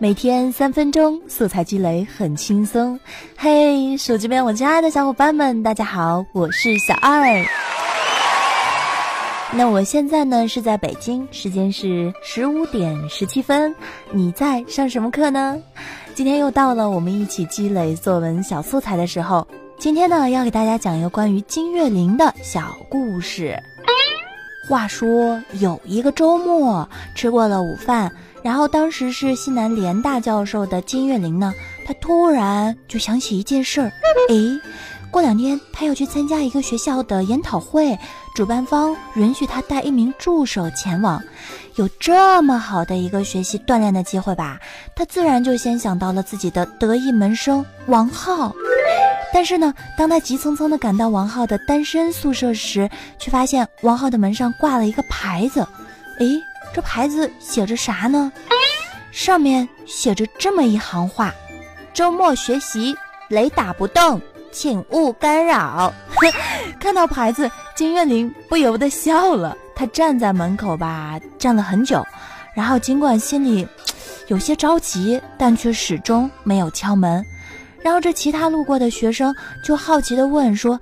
每天三分钟，素材积累很轻松。嘿，手机边我亲爱的小伙伴们，大家好，我是小二。那我现在呢是在北京，时间是十五点十七分。你在上什么课呢？今天又到了我们一起积累作文小素材的时候。今天呢要给大家讲一个关于金岳霖的小故事。话说有一个周末，吃过了午饭。然后当时是西南联大教授的金岳霖呢，他突然就想起一件事儿，诶，过两天他要去参加一个学校的研讨会，主办方允许他带一名助手前往，有这么好的一个学习锻炼的机会吧，他自然就先想到了自己的得意门生王浩。但是呢，当他急匆匆地赶到王浩的单身宿舍时，却发现王浩的门上挂了一个牌子，诶。这牌子写着啥呢？上面写着这么一行话：“周末学习，雷打不动，请勿干扰。”看到牌子，金岳霖不由得笑了。他站在门口吧，站了很久，然后尽管心里有些着急，但却始终没有敲门。然后这其他路过的学生就好奇地问说：“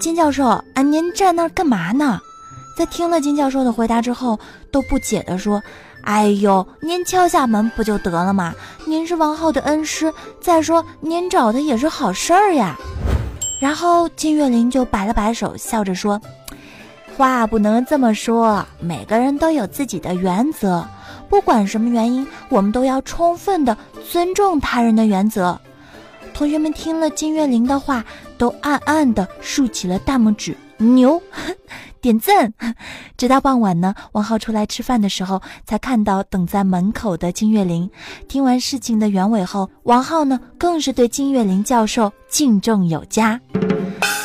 金教授，啊，您站那儿干嘛呢？”在听了金教授的回答之后，都不解地说：“哎呦，您敲下门不就得了吗？您是王浩的恩师，再说您找他也是好事儿呀。”然后金岳霖就摆了摆手，笑着说：“话不能这么说，每个人都有自己的原则，不管什么原因，我们都要充分的尊重他人的原则。”同学们听了金岳霖的话，都暗暗的竖起了大拇指，牛。点赞，直到傍晚呢，王浩出来吃饭的时候，才看到等在门口的金岳霖。听完事情的原委后，王浩呢更是对金岳霖教授敬重有加。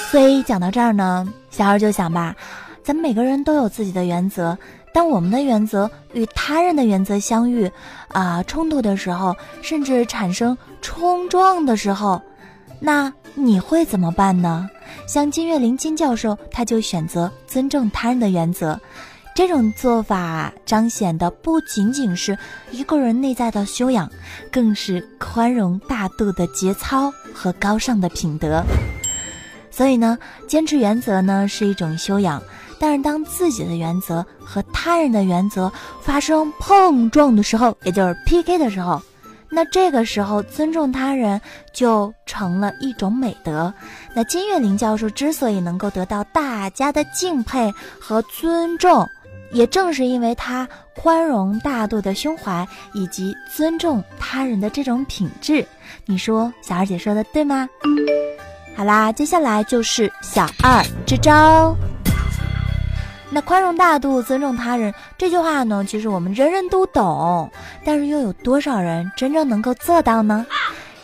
所以讲到这儿呢，小二就想吧，咱们每个人都有自己的原则，当我们的原则与他人的原则相遇，啊冲突的时候，甚至产生冲撞的时候，那你会怎么办呢？像金岳霖金教授，他就选择尊重他人的原则，这种做法彰显的不仅仅是一个人内在的修养，更是宽容大度的节操和高尚的品德。所以呢，坚持原则呢是一种修养，但是当自己的原则和他人的原则发生碰撞的时候，也就是 PK 的时候。那这个时候，尊重他人就成了一种美德。那金岳霖教授之所以能够得到大家的敬佩和尊重，也正是因为他宽容大度的胸怀以及尊重他人的这种品质。你说小二姐说的对吗？好啦，接下来就是小二支招。那宽容大度、尊重他人这句话呢，其实我们人人都懂，但是又有多少人真正能够做到呢？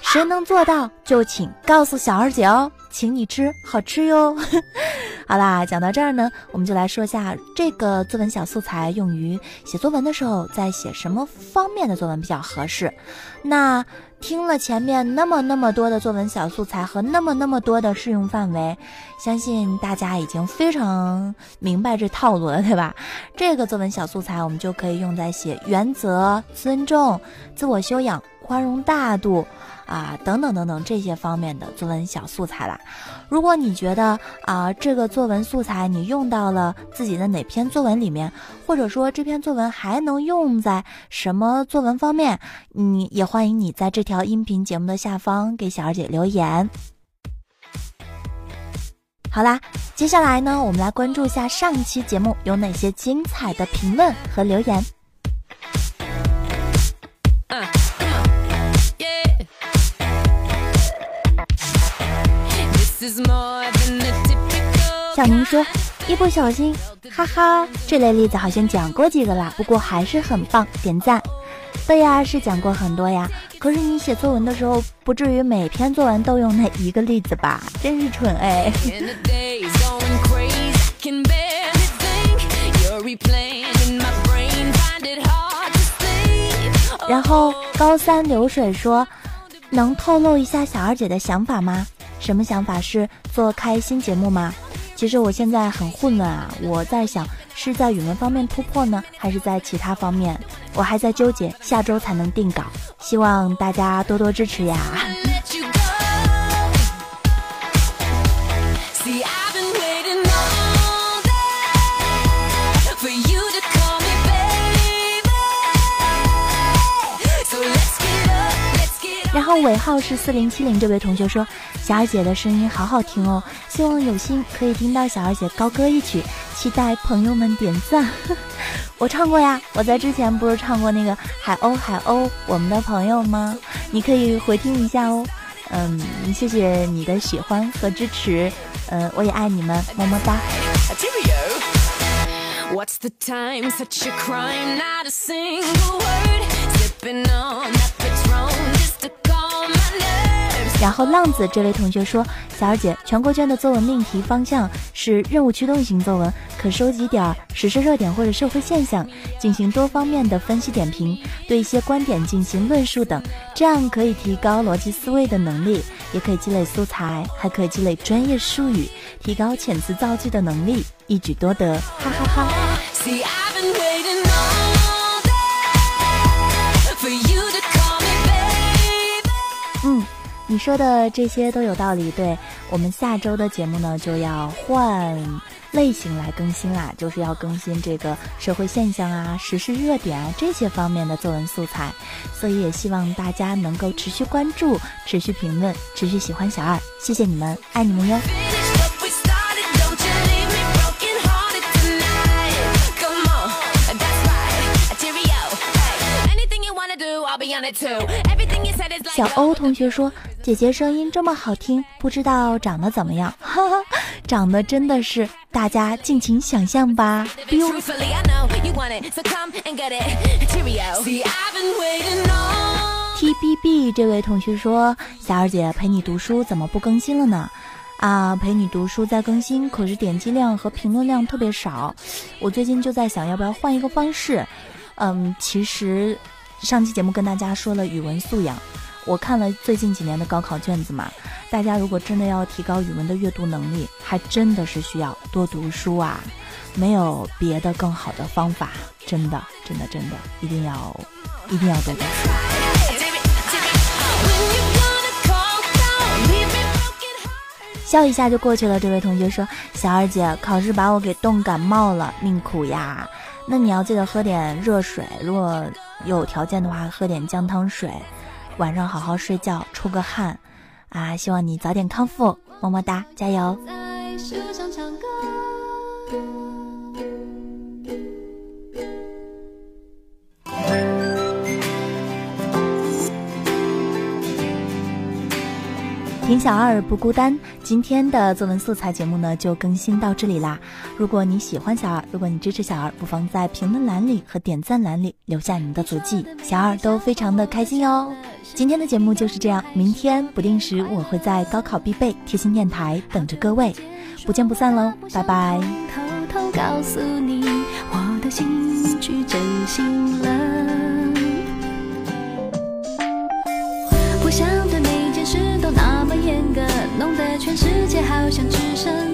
谁能做到，就请告诉小二姐哦，请你吃好吃哟。好啦，讲到这儿呢，我们就来说一下这个作文小素材用于写作文的时候，在写什么方面的作文比较合适。那听了前面那么那么多的作文小素材和那么那么多的适用范围，相信大家已经非常明白这套路了，对吧？这个作文小素材我们就可以用在写原则、尊重、自我修养、宽容大度。啊，等等等等这些方面的作文小素材啦。如果你觉得啊，这个作文素材你用到了自己的哪篇作文里面，或者说这篇作文还能用在什么作文方面，你也欢迎你在这条到音频节目的下方给小二姐留言。好啦，接下来呢，我们来关注一下上期节目有哪些精彩的评论和留言。小明说：“一不小心，哈哈，这类例子好像讲过几个啦，不过还是很棒，点赞。对呀，是讲过很多呀。可是你写作文的时候，不至于每篇作文都用那一个例子吧？真是蠢哎。然后高三流水说：能透露一下小二姐的想法吗？”什么想法是做开新节目吗？其其实我现在很混乱啊，我在想是在语文方面突破呢，还是在其他方面？我还在纠结，下周才能定稿，希望大家多多支持呀。尾号是四零七零，这位同学说：“小二姐的声音好好听哦，希望有幸可以听到小二姐高歌一曲，期待朋友们点赞。”我唱过呀，我在之前不是唱过那个海鸥海鸥，我们的朋友吗？你可以回听一下哦。嗯，谢谢你的喜欢和支持，嗯，我也爱你们，么么哒。然后浪子这位同学说：“小二姐，全国卷的作文命题方向是任务驱动型作文，可收集点儿时事热点或者社会现象，进行多方面的分析点评，对一些观点进行论述等，这样可以提高逻辑思维的能力，也可以积累素材，还可以积累专业术语，提高遣词造句的能力，一举多得，哈哈哈。” See, 你说的这些都有道理，对我们下周的节目呢就要换类型来更新啦，就是要更新这个社会现象啊、时事热点啊这些方面的作文素材，所以也希望大家能够持续关注、持续评论、持续喜欢小二，谢谢你们，爱你们哟。小欧同学说：“姐姐声音这么好听，不知道长得怎么样？哈哈，长得真的是大家尽情想象吧。” T B B 这位同学说：“小二姐陪你读书怎么不更新了呢？啊，陪你读书在更新，可是点击量和评论量特别少。我最近就在想，要不要换一个方式？嗯，其实。”上期节目跟大家说了语文素养，我看了最近几年的高考卷子嘛，大家如果真的要提高语文的阅读能力，还真的是需要多读书啊，没有别的更好的方法，真的，真的，真的，一定要，一定要多读书。笑一下就过去了。这位同学说：“小二姐，考试把我给冻感冒了，命苦呀。那你要记得喝点热水，如果……”有条件的话，喝点姜汤水，晚上好好睡觉，出个汗，啊！希望你早点康复，么么哒，加油。听小二不孤单，今天的作文素材节目呢就更新到这里啦。如果你喜欢小二，如果你支持小二，不妨在评论栏里和点赞栏里留下你们的足迹，小二都非常的开心哟。今天的节目就是这样，明天不定时我会在高考必备贴心电台等着各位，不见不散喽，拜拜。偷偷告诉你，我的心去真心了。全世界好像只剩